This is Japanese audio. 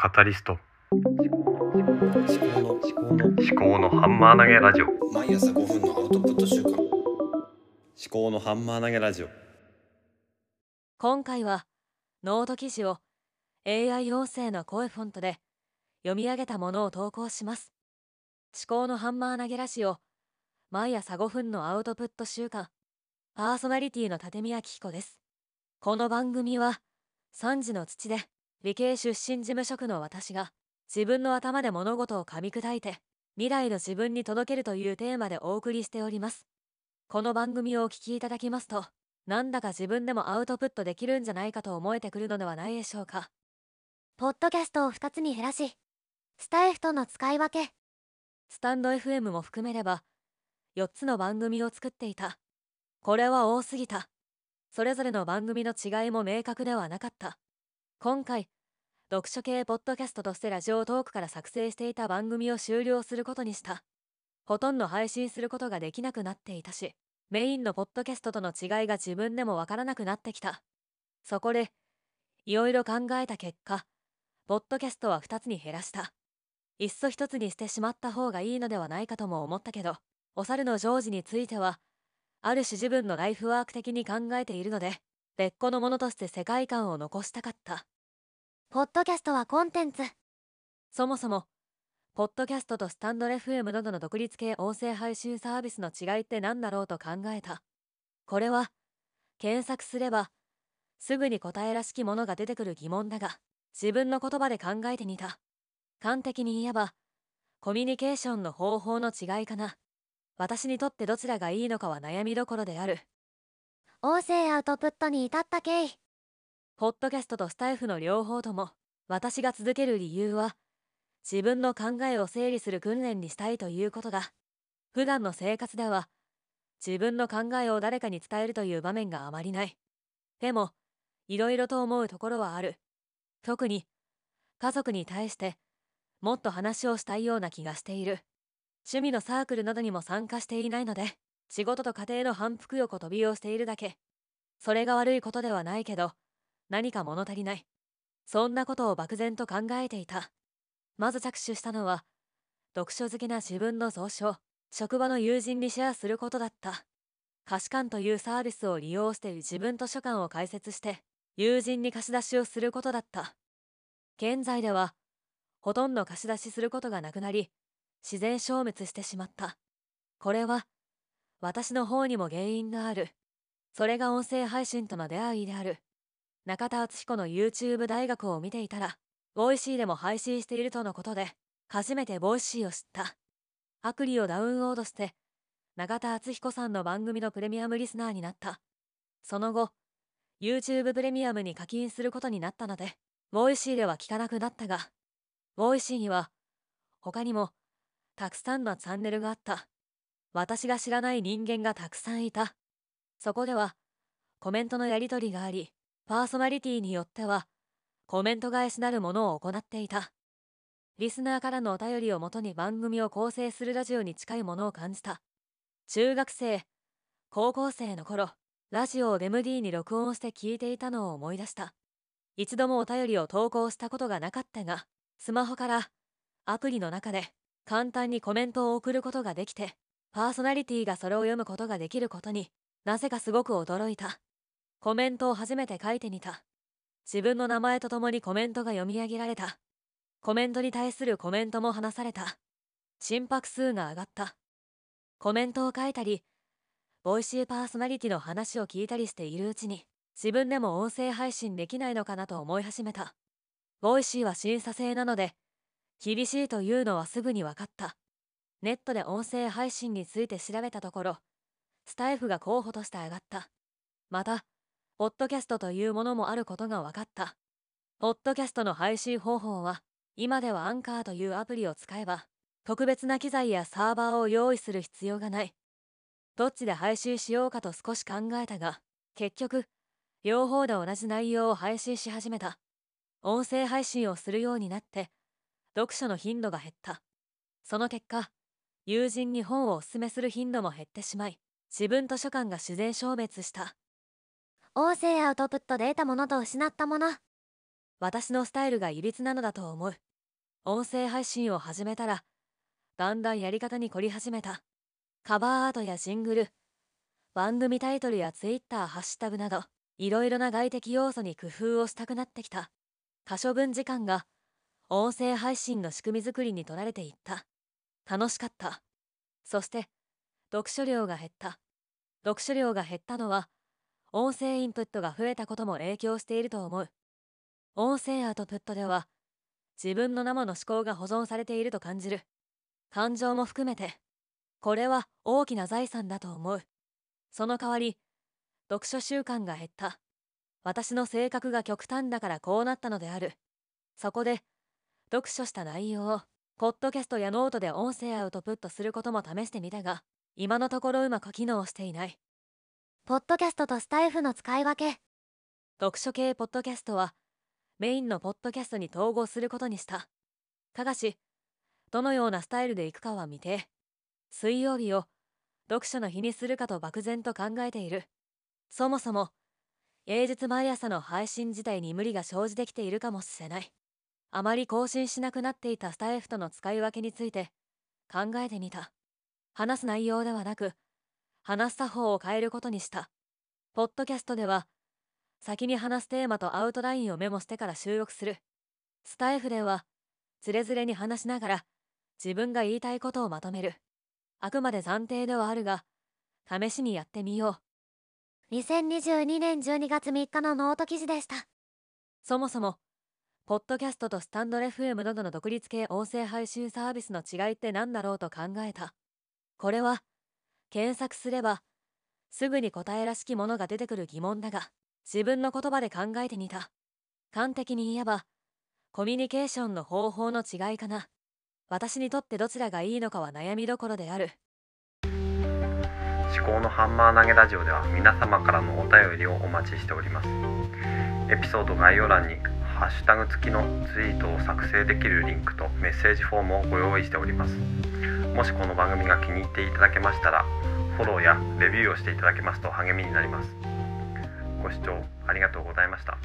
カタリスト。思考の思考の思考のハンマー投げラジオ。毎朝5分のアウトプット習慣。思考のハンマー投げラジオ。今回はノート記事を AI 音声の CoeFont で読み上げたものを投稿します。思考のハンマー投げラジオ毎朝5分のアウトプット習慣。パーソナリティの立宮紀子です。この番組は3児の父で理系出身事務職の私が自分の頭で物事を噛み砕いて未来の自分に届けるというテーマでお送りしております。この番組をお聞きいただきますとなんだか自分でもアウトプットできるんじゃないかと思えてくるのではないでしょうか。ポッドキャストを2つに減らし、スタイフとの使い分け、スタンド FM も含めれば4つの番組を作っていた。これは多すぎた。それぞれの番組の違いも明確ではなかった今回読書系ポッドキャストとしてラジオトークから作成していた番組を終了することにした。ほとんど配信することができなくなっていたしメインのポッドキャストとの違いが自分でもわからなくなってきた。そこでいろいろ考えた結果ポッドキャストは2つに減らした。いっそ1つにしてしまった方がいいのではないかとも思ったけどお猿のジョージについてはある種自分のライフワーク的に考えているので別個のものとして世界観を残したかった。ポッドキャストはコンテンツ、そもそもポッドキャストとスタンド FM などの独立系音声配信サービスの違いって何だろうと考えた。これは検索すればすぐに答えらしきものが出てくる疑問だが自分の言葉で考えてみた。端的に言えばコミュニケーションの方法の違いかな。私にとってどちらがいいのかは悩みどころである音声アウトプットに至った経緯、ポッドキャストとスタイフの両方とも私が続ける理由は自分の考えを整理する訓練にしたいということだ。普段の生活では自分の考えを誰かに伝えるという場面があまりない。でもいろいろと思うところはある。特に家族に対してもっと話をしたいような気がしている。趣味のサークルなどにも参加していないので。仕事と家庭の反復横飛びをしているだけ。それが悪いことではないけど何か物足りない。そんなことを漠然と考えていた。まず着手したのは読書好きな自分の蔵書職場の友人にシェアすることだった。貸し館というサービスを利用して自分図書館を開設して友人に貸し出しをすることだった。現在ではほとんど貸し出しすることがなくなり自然消滅してしまった。これは私の方にも原因がある。それが音声配信との出会いである。中田敦彦の YouTube 大学を見ていたら Voicy でも配信しているとのことで初めて Voicy を知った。アプリをダウンロードして中田敦彦さんの番組のプレミアムリスナーになった。その後 YouTube プレミアムに課金することになったので Voicy では聞かなくなったが Voicy には他にもたくさんのチャンネルがあった。私が知らない人間がたくさんいた。そこではコメントのやり取りがありパーソナリティによってはコメント返しなるものを行っていた。リスナーからのお便りをもとに番組を構成するラジオに近いものを感じた。中学生高校生の頃ラジオを MD に録音して聞いていたのを思い出した。一度もお便りを投稿したことがなかったがスマホからアプリの中で簡単にコメントを送ることができてパーソナリティがそれを読むことができることになぜかすごく驚いた。コメントを初めて書いてみた。自分の名前とともにコメントが読み上げられた。コメントに対するコメントも話された。心拍数が上がった。コメントを書いたり Voicy パーソナリティの話を聞いたりしているうちに自分でも音声配信できないのかなと思い始めた。 Voicy は審査制なので厳しいというのはすぐに分かった。ネットで音声配信について調べたところスタエフが候補として上がった。またポッドキャストというものもあることが分かった。ポッドキャストの配信方法は今ではアンカーというアプリを使えば特別な機材やサーバーを用意する必要がない。どっちで配信しようかと少し考えたが結局両方で同じ内容を配信し始めた。音声配信をするようになって読書の頻度が減った。その結果友人に本をおすすめする頻度も減ってしまい自分図書館が自然消滅した。音声アウトプットで得たものと失ったもの、私のスタイルがいびつなのだと思う。音声配信を始めたらだんだんやり方に凝り始めた。カバーアートやシングル番組タイトルやツイッターハッシュタグなどいろいろな外的要素に工夫をしたくなってきた。可処分時間が音声配信の仕組み作りに取られていった楽しかった。そして読書量が減った。読書量が減ったのは音声インプットが増えたことも影響していると思う。音声アウトプットでは自分の生の思考が保存されていると感じる。感情も含めて。これは大きな財産だと思う。その代わり読書習慣が減った。私の性格が極端だからこうなったのである。そこで読書した内容をポッドキャストやノートで音声アウトプットすることも試してみたが今のところうまく機能していない。ポッドキャストとスタエフの使い分け。読書系ポッドキャストはメインのポッドキャストに統合することにした。ただしどのようなスタイルでいくかは未定。水曜日を読書の日にするかと漠然と考えている。そもそも平日毎朝の配信自体に無理が生じてきているかもしれないあまり更新しなくなっていたスタイフとの使い分けについて考えてみた。話す内容ではなく話す作法を変えることにした。ポッドキャストでは先に話すテーマとアウトラインをメモしてから収録する。スタイフではつれづれに話しながら自分が言いたいことをまとめる。あくまで暫定ではあるが試しにやってみよう。2022年12月3日のノート記事でした。そもそもポッドキャストとスタンド FM などの独立系音声配信サービスの違いって何だろうと考えた。これは検索すればすぐに答えらしきものが出てくる疑問だが自分の言葉で考えてみた。端的に言えばコミュニケーションの方法の違いかな。私にとってどちらがいいのかは悩みどころである。思考のハンマー投げラジオでは皆様からのお便りをお待ちしております。エピソード概要欄にハッシュタグ付きのツイートを作成できるリンクとメッセージフォームをご用意しております。もしこの番組が気に入っていただけましたらフォローやレビューをしていただけますと励みになります。ご視聴ありがとうございました。